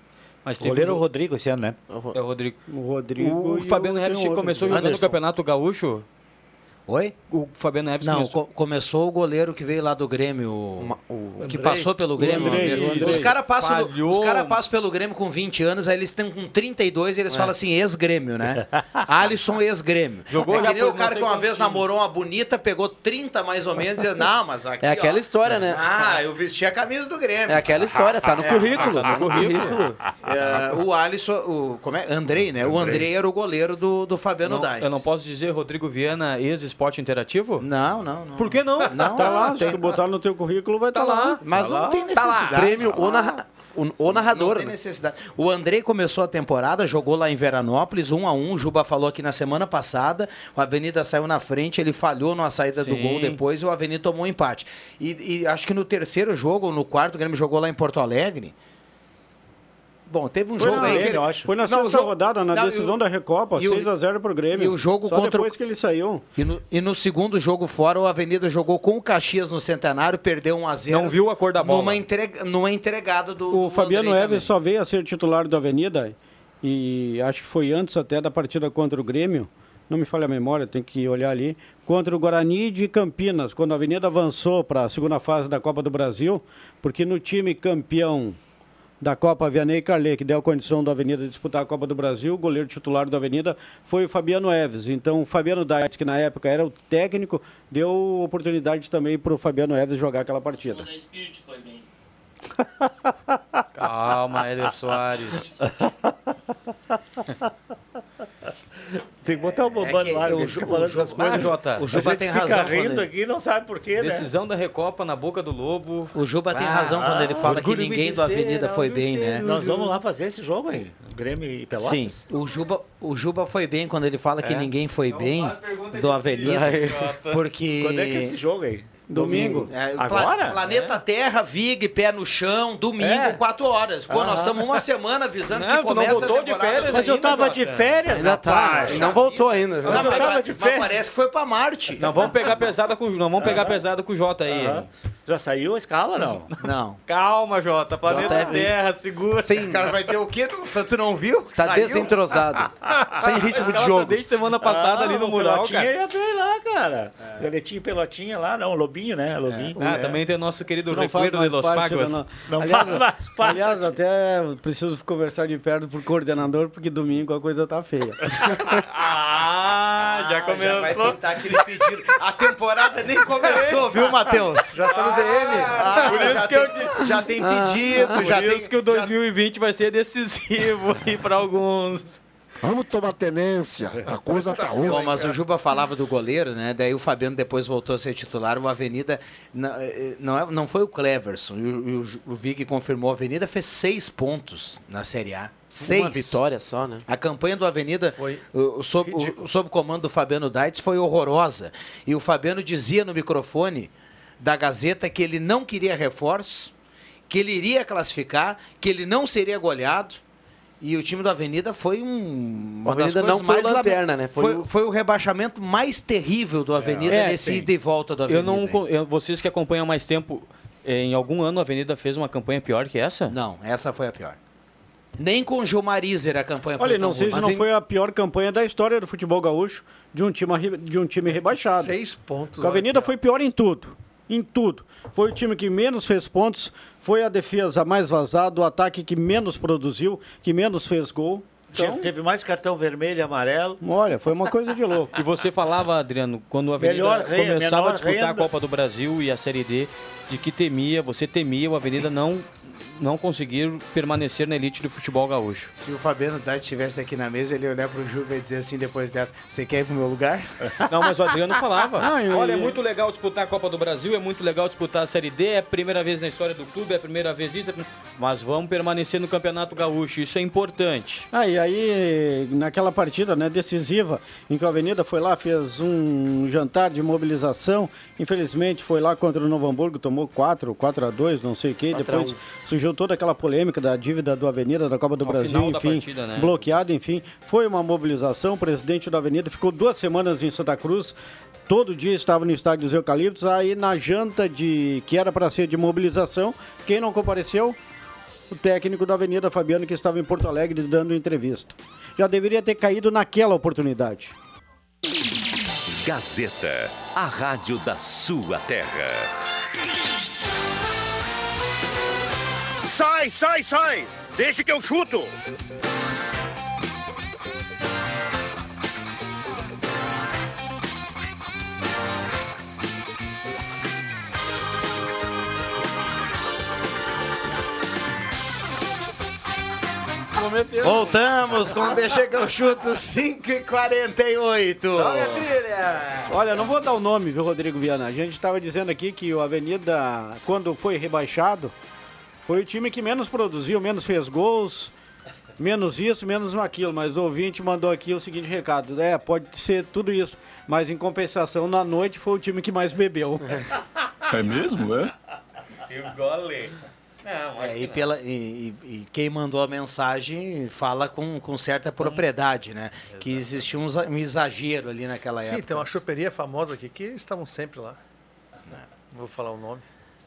Mas O goleiro é um o jogo- Rodrigo esse ano, né? É o Rodrigo. O Rodrigo. O Fabiano outro. começou jogando no. Campeonato Gaúcho. Oi? O Fabiano Neves Não, começou. co- começou o goleiro que veio lá do Grêmio, o, o que Andrei. passou pelo Grêmio. Andrei, Andrei. Os caras passam, cara passam pelo Grêmio com 20 anos, aí eles estão com 32 e eles falam assim, ex-Grêmio, né? (laughs) Alisson ex-Grêmio. Jogou é que nem o cara que uma vez times. namorou uma bonita, pegou 30 mais ou menos e diz, não, mas aqui, É aquela ó, história, né? Ah, eu vesti a camisa do Grêmio. É aquela história, tá no É, currículo. tá no (laughs) currículo. É, o Alisson, o, como é? Andrei, né? O Andrei era o goleiro do, do Fabiano Não, Dais. eu não posso dizer Rodrigo Viana, ex-esporte interativo? Não, não, não. Por que não? Não, Tá lá, tem- se tu botar no teu currículo, vai estar Tá lá. lá. Mas não tem Tá lá, necessidade. prêmio o, narra- o, narrador. Não tem né? necessidade. O Andrei começou a temporada, jogou lá em Veranópolis, um a um. O Juba falou aqui na semana passada. O Avenida saiu na frente, ele falhou numa saída do Sim. gol depois e o Avenida tomou um empate. E, e acho que no terceiro jogo, ou no quarto, o Grêmio jogou lá em Porto Alegre. Bom, teve um Foi jogo na, aí que ele- eu acho. foi na Não, sexta jogo- rodada, na Não, e decisão o- da Recopa, e o- 6x0 pro Grêmio. e o jogo Só contra o- depois que ele saiu. E no, e no segundo jogo fora, o Avenida jogou com o Caxias no Centenário, perdeu 1 a 0 Não viu a cor da bola. Numa, entrega, numa entregada do. O do Fabiano Eves só veio a ser titular do Avenida e acho que foi antes até da partida contra o Grêmio. Não me falha a memória, tem que olhar ali. Contra o Guarani de Campinas, quando a Avenida avançou para a segunda fase da Copa do Brasil, porque no time campeão da Copa Vianney Carlet, que deu a condição da Avenida disputar a Copa do Brasil, o goleiro titular da Avenida foi o Fabiano Eves. Então o Fabiano Dias, que na época era o técnico, deu oportunidade também para o Fabiano Eves jogar aquela partida. (laughs) Calma, Éder Soares. (laughs) Tem que botar o Bobão É ar, o fica falando essas coisas. Ah, Jota, O Juba tem fica razão. quando rindo ele- aqui e não sabe por quê, né? Decisão da Recopa na boca do Lobo. O Juba tem Ah, razão quando ele fala que ninguém do Avenida foi bem, né? Nós vamos lá fazer esse jogo aí, Grêmio e Pelotas? Sim, o Juba, o Juba foi bem quando ele fala que É? ninguém foi bem do Avenida, porque Quando é que é esse jogo aí? Domingo. É, Agora? Pla- Planeta Terra, Vig, pé no chão, domingo, É. 4 horas. Pô, nós Ah. estamos uma semana avisando Não, que tu não começa voltou a de férias Mas eu tava de Jota? férias, Ainda tá, não voltou ainda. Não, mas, tava de mas férias. parece que foi pra Marte. Não vamos pegar pesada com, não vamos pegar pesada com o Jota aí. Já saiu a escala, não? Não. Calma, Jota. Planeta JF. Terra, segura. O cara vai dizer o quê? Tu, tu não viu? Tá Saiu? desentrosado. (laughs) Sem ritmo de jogo. Desde semana passada ali no o mural, Pelotinha cara. ia bem lá, cara. Galetinho Pelotinha lá, não, Lobinho, né? Lobinho. Ah, É. também tem o nosso querido Isso Recuerdo de los Pagos. no- Não aliás, faz mais parte. aliás, até preciso conversar de perto por coordenador, porque domingo a coisa tá feia. (laughs) Ah, já Já vai começou. tentar aquele pedido. A temporada nem começou, viu, Matheus? Já tá no DM. Ah, Por isso já que eu tem- Já tem pedido, Por já isso tem... que o 2020 vai ser decisivo aí pra alguns. Vamos tomar tenência. A coisa tá ruim. Bom, mas o Juba falava do goleiro, né? Daí o Fabiano depois voltou a ser titular. O Avenida não, eh, não, é- não foi o Cleverson. O, o, o Vig confirmou. A Avenida fez seis pontos na Série A. Seis. Uma vitória só, né? A campanha do Avenida, o- o- sob, o- sob o comando do Fabiano Daitz, foi horrorosa. E o Fabiano dizia no microfone da Gazeta que ele não queria reforço, que ele iria classificar, que ele não seria goleado. E o time do Avenida foi um. O Avenida não foi o lanterna, né? Foi Foi, o- foi o rebaixamento mais terrível do Avenida É, nesse sim. ida e volta do Avenida. Eu não, eu- vocês que acompanham há mais tempo, eh, em algum ano a Avenida fez uma campanha pior que essa? Não, essa foi a pior. Nem com o Gilmarizer a campanha foi Olha, tão não sei ruim. se não foi a pior campanha da história do futebol gaúcho de um time, de um time rebaixado. Seis pontos. A Avenida foi pior em tudo. Em tudo. Foi o time que menos fez pontos, foi a defesa mais vazada, o ataque que menos produziu, que menos fez gol. Então, Teve mais cartão vermelho e amarelo. olha, foi uma coisa de louco. E você falava, Adriano, quando a Avenida Melhor renda, começava a disputar a renda. Copa do Brasil e a Série D, de que temia, você temia o Avenida não, não conseguir permanecer na elite do futebol gaúcho. Se o Fabiano Dati estivesse aqui na mesa, ele ia olhar pro Juba e dizer assim depois dessa: Você quer ir pro meu lugar? (laughs) Não, mas o Adriano falava. Não, eu- Olha, é muito legal disputar a Copa do Brasil, é muito legal disputar a Série D, é a primeira vez na história do clube, é a primeira vez isso, é mas vamos permanecer no Campeonato Gaúcho, isso é importante. Ah, e aí, naquela partida né, decisiva, em que a Avenida foi lá, fez um jantar de mobilização, infelizmente foi lá contra o Novo Hamburgo, tomou 4, 4 a 2 não sei o quê, 4 a depois 1. Surgiu toda aquela polêmica da dívida do Avenida, da Copa do Ao Brasil, enfim, partida, né? bloqueado, enfim. Foi uma mobilização, o presidente da Avenida ficou duas semanas em Santa Cruz, todo dia estava no estádio dos Eucaliptos, aí na janta de que era para ser de mobilização, quem não compareceu? o técnico da Avenida Fabiano, que estava em Porto Alegre dando entrevista. Já deveria ter caído naquela oportunidade. Gazeta, a rádio da sua terra. Sai, sai, sai! Deixa que eu chuto! Voltamos com o Deixa que eu chuto 5 e 48 Olha, não vou dar o nome, viu, Rodrigo Viana? A gente estava dizendo aqui que o Avenida, quando foi rebaixado, foi o time que menos produziu, menos fez gols, menos isso, menos aquilo. Mas o ouvinte mandou aqui o seguinte recado: é, pode ser tudo isso, mas em compensação, na noite foi o time que mais bebeu. É mesmo, é? E o gole. Não, É, e, pela, e, e- e quem mandou a mensagem fala com, com certa propriedade, né? Que existia um, um exagero ali naquela Sim, época. tem uma choperia famosa aqui que estavam sempre lá. Não vou falar o nome.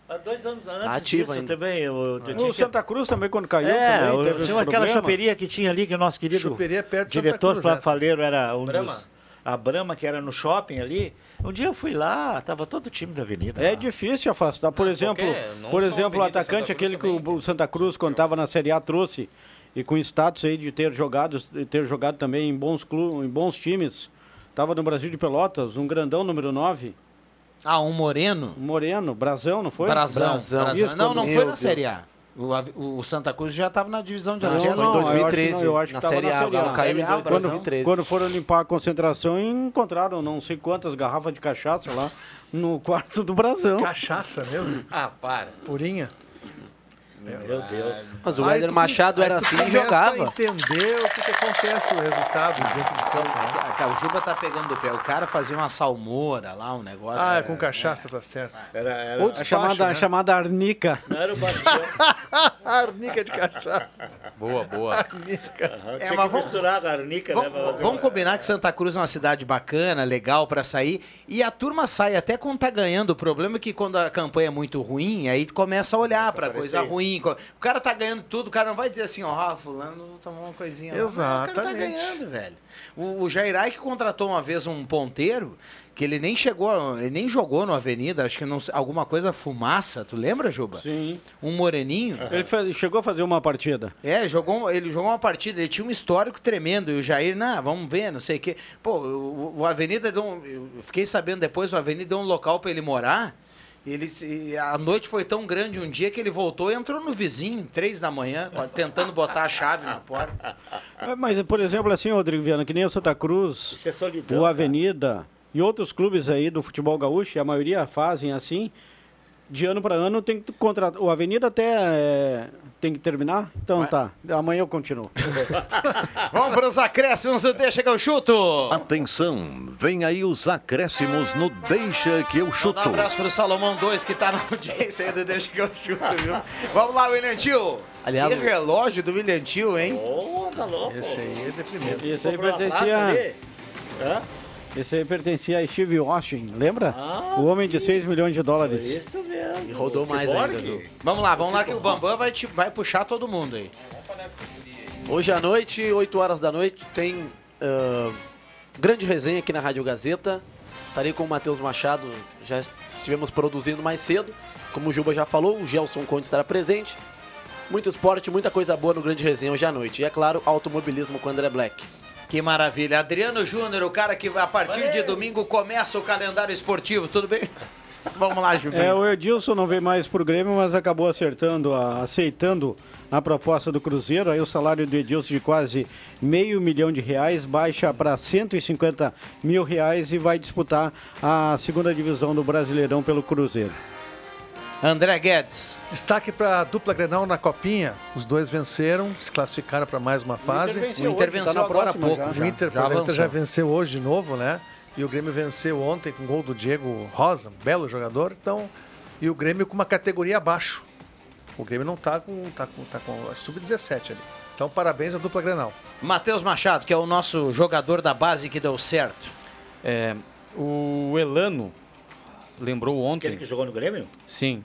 Há dois anos antes Ativa disso ainda. também. Eu, eu O Santa Cruz também, quando caiu, é, também eu- tinha aquela choperia que tinha ali, que o nosso querido Choperia perto diretor Cruz, essa. Faleiro era um Brahma. dos... A Brama, que era no shopping ali. Um dia eu fui lá, tava todo o time da Avenida. É lá. difícil afastar. Por exemplo, qualquer- não por só exemplo o atacante, aquele que o Santa Cruz, quando estava na Série A, trouxe, e com status aí de ter jogado, de ter jogado também em bons clubes, em bons times. Estava no Brasil de Pelotas, um grandão número 9, Ah, um Moreno? um Moreno, Brasão, não foi? Brasão. Brasão. Brasão. Isso, não, não foi na Deus. Série A. O, o Santa Cruz já estava na divisão de Não, acesso. em não, eu acho que 2013. não, eu acho que na tava Série na A. Série A. caiu em Série A, o 2013. Quando foram limpar a concentração, encontraram não sei quantas garrafas de cachaça lá no quarto do Brasão. Cachaça mesmo? Ah, para. Purinha? Meu Deus. Mas o Aí Éder tu- Machado era aí tu assim e começa jogava. a entender o que, que acontece, o resultado dentro de campo. né? O Juba tá pegando do pé. O cara fazia uma salmoura lá, um negócio. Ah, era- com cachaça, tá certo. Era, era, Ou A despacho, chamada, né? chamada arnica. não era o Bastião. (laughs) Arnica de cachaça. Boa, boa. Arnica. Aham, É, Tinha mas que vamos- misturar a arnica, né? Vamos, pra fazer vamos combinar que Santa Cruz é uma cidade bacana, legal pra sair. E a turma sai até quando tá ganhando. O problema é que quando a campanha é muito ruim, aí começa a olhar pra coisa isso. O cara tá ganhando tudo, o cara não vai dizer assim, ó, ah, fulano tomou uma coisinha. lá. Mas O cara tá Exatamente. ganhando, velho. O, o Jairai que contratou uma vez um ponteiro, que ele nem chegou, ele nem jogou no Avenida, acho que não, alguma coisa fumaça, tu lembra, Juba? Sim. Um moreninho. Ele fez- chegou a fazer uma partida. É, jogou, ele jogou uma partida, ele tinha um histórico tremendo, e o Jair, não, vamos ver, não sei o quê. Pô, o, o Avenida deu um, eu fiquei sabendo depois, o Avenida deu um local pra ele morar, ele, se- a noite foi tão grande um dia que ele voltou e entrou no vizinho, três da manhã, tentando botar a chave na porta. É, Mas, por exemplo, assim, Rodrigo Viana, que nem o Santa Cruz, é solidão. o Avenida e outros clubes aí do futebol gaúcho, a maioria fazem assim, de ano para ano tem que contratar. O Avenida até é, tem que terminar? Então tá, amanhã eu continuo. (laughs) Vamos para os acréscimos do Deixa que eu chuto. Atenção, vem aí os acréscimos no Deixa que eu chuto. Manda um abraço pro Salomão 2 que tá na audiência aí do Deixa que eu chuto, viu? Vamos lá, William Tio. Aliás, que relógio do William Tio, hein? Ô, tá louco. Esse aí é deprimente. Esse aí pertencia? Hã? Esse aí pertencia a Steve Austin, lembra? Ah, o homem de 6 milhões de dólares. Isso mesmo. E rodou mais Cyborg? ainda, Du. Vamos lá, vamos lá que o Bambam vai, te- vai puxar todo mundo aí. Hoje à noite, 8 horas da noite, tem ah, grande resenha aqui na Rádio Gazeta. Estarei com o Matheus Machado, já estivemos produzindo mais cedo. Como o Juba já falou, o Gelson Conde estará presente. Muito esporte, muita coisa boa no Grande Resenha hoje à noite. E é claro, automobilismo com o André Black. Que maravilha. Adriano Júnior, o cara que a partir de domingo começa o calendário esportivo, tudo bem? (laughs) Vamos lá, Jubinho. É, o Edilson não veio mais pro Grêmio, mas acabou acertando, a- aceitando a proposta do Cruzeiro. Aí o salário do Edilson de quase meio milhão de reais baixa para 150 mil reais e vai disputar a segunda divisão do Brasileirão pelo Cruzeiro. André Guedes. Destaque para a dupla Grenal na Copinha. Os dois venceram, se classificaram para mais uma fase. O Inter venceu tá na agora há pouco. já. Já, O Inter, já avançou. já venceu hoje de novo, né? E o Grêmio venceu ontem com gol do Diego Rosa, um belo jogador. Então, e o Grêmio com uma categoria abaixo. O Grêmio não tá com tá com tá com a sub-17 ali. Então, parabéns à dupla Grenal. Matheus Machado, que é o nosso jogador da base que deu certo. É, o Elano lembrou ontem. Aquele que jogou no Grêmio? Sim.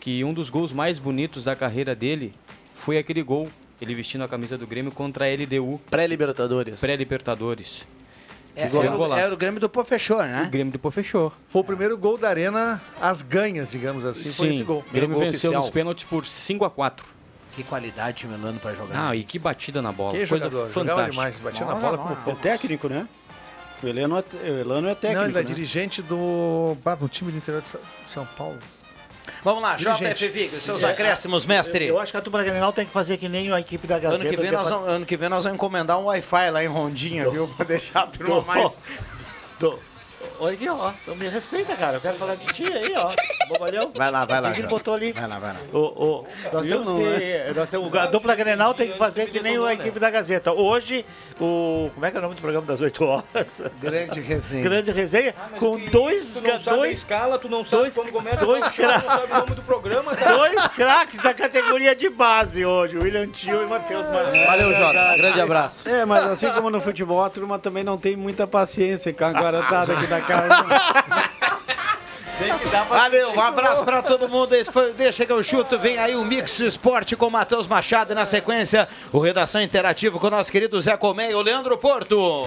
Que um dos gols mais bonitos da carreira dele foi aquele gol, ele vestindo a camisa do Grêmio contra a LDU. Pré-Libertadores. Pré-Libertadores. É, era, era o Grêmio do Pô Fechou, O né? Grêmio do Pô fechou. Foi o primeiro gol da Arena às ganhas, digamos assim, foi esse gol. O Grêmio Gol venceu oficial. nos pênaltis por 5 a 4 Que qualidade Melano pra jogar. Ah, e que batida na bola. Que Coisa jogador, jogava fantástica. demais, batia na bola não, como não. É técnico, né? O Elano é, o Elano é técnico. Não, ele é né? dirigente do, do time do interior de São Paulo. Vamos lá. JF Vig, seus É, acréscimos, mestre. Eu, eu acho que a dupla Grenal tem que fazer que nem a equipe da Gazeta. Ano que, vem nós depois- vamos, ano que vem nós vamos encomendar um Wi-Fi lá em Rondinha, viu? Pra deixar a turma (laughs) Tô. mais. Tô. Olha aqui, ó. Então me respeita, cara. Eu quero falar de ti aí, ó. Bobalhão. Vai lá, vai lá. Quem que botou ali? Vai lá, vai lá. O, o, nós temos não que. Nós temos, a dupla Grenal tem que fazer que nem a equipe da Gazeta. Hoje, o. Como é que é o nome do programa das 8 horas? Grande resenha. Grande resenha com dois. Tu não sabe a dois escala, tu não sabe dois- quando começa dois sabe o nome do programa, cara. Dois craques da categoria de base hoje, o William Tio e o Matheus Martins. Valeu, Jota. Grande abraço. É, mas assim como no futebol, a turma também não tem muita paciência com a garotada aqui da casa. (laughs) Valeu, um abraço pra todo mundo. Esse foi o Deixa que eu chuto. Vem aí o Mix Esporte com o Matheus Machado. E na sequência, o Redação Interativo com o nosso querido Zé Colmeia e o Leandro Porto.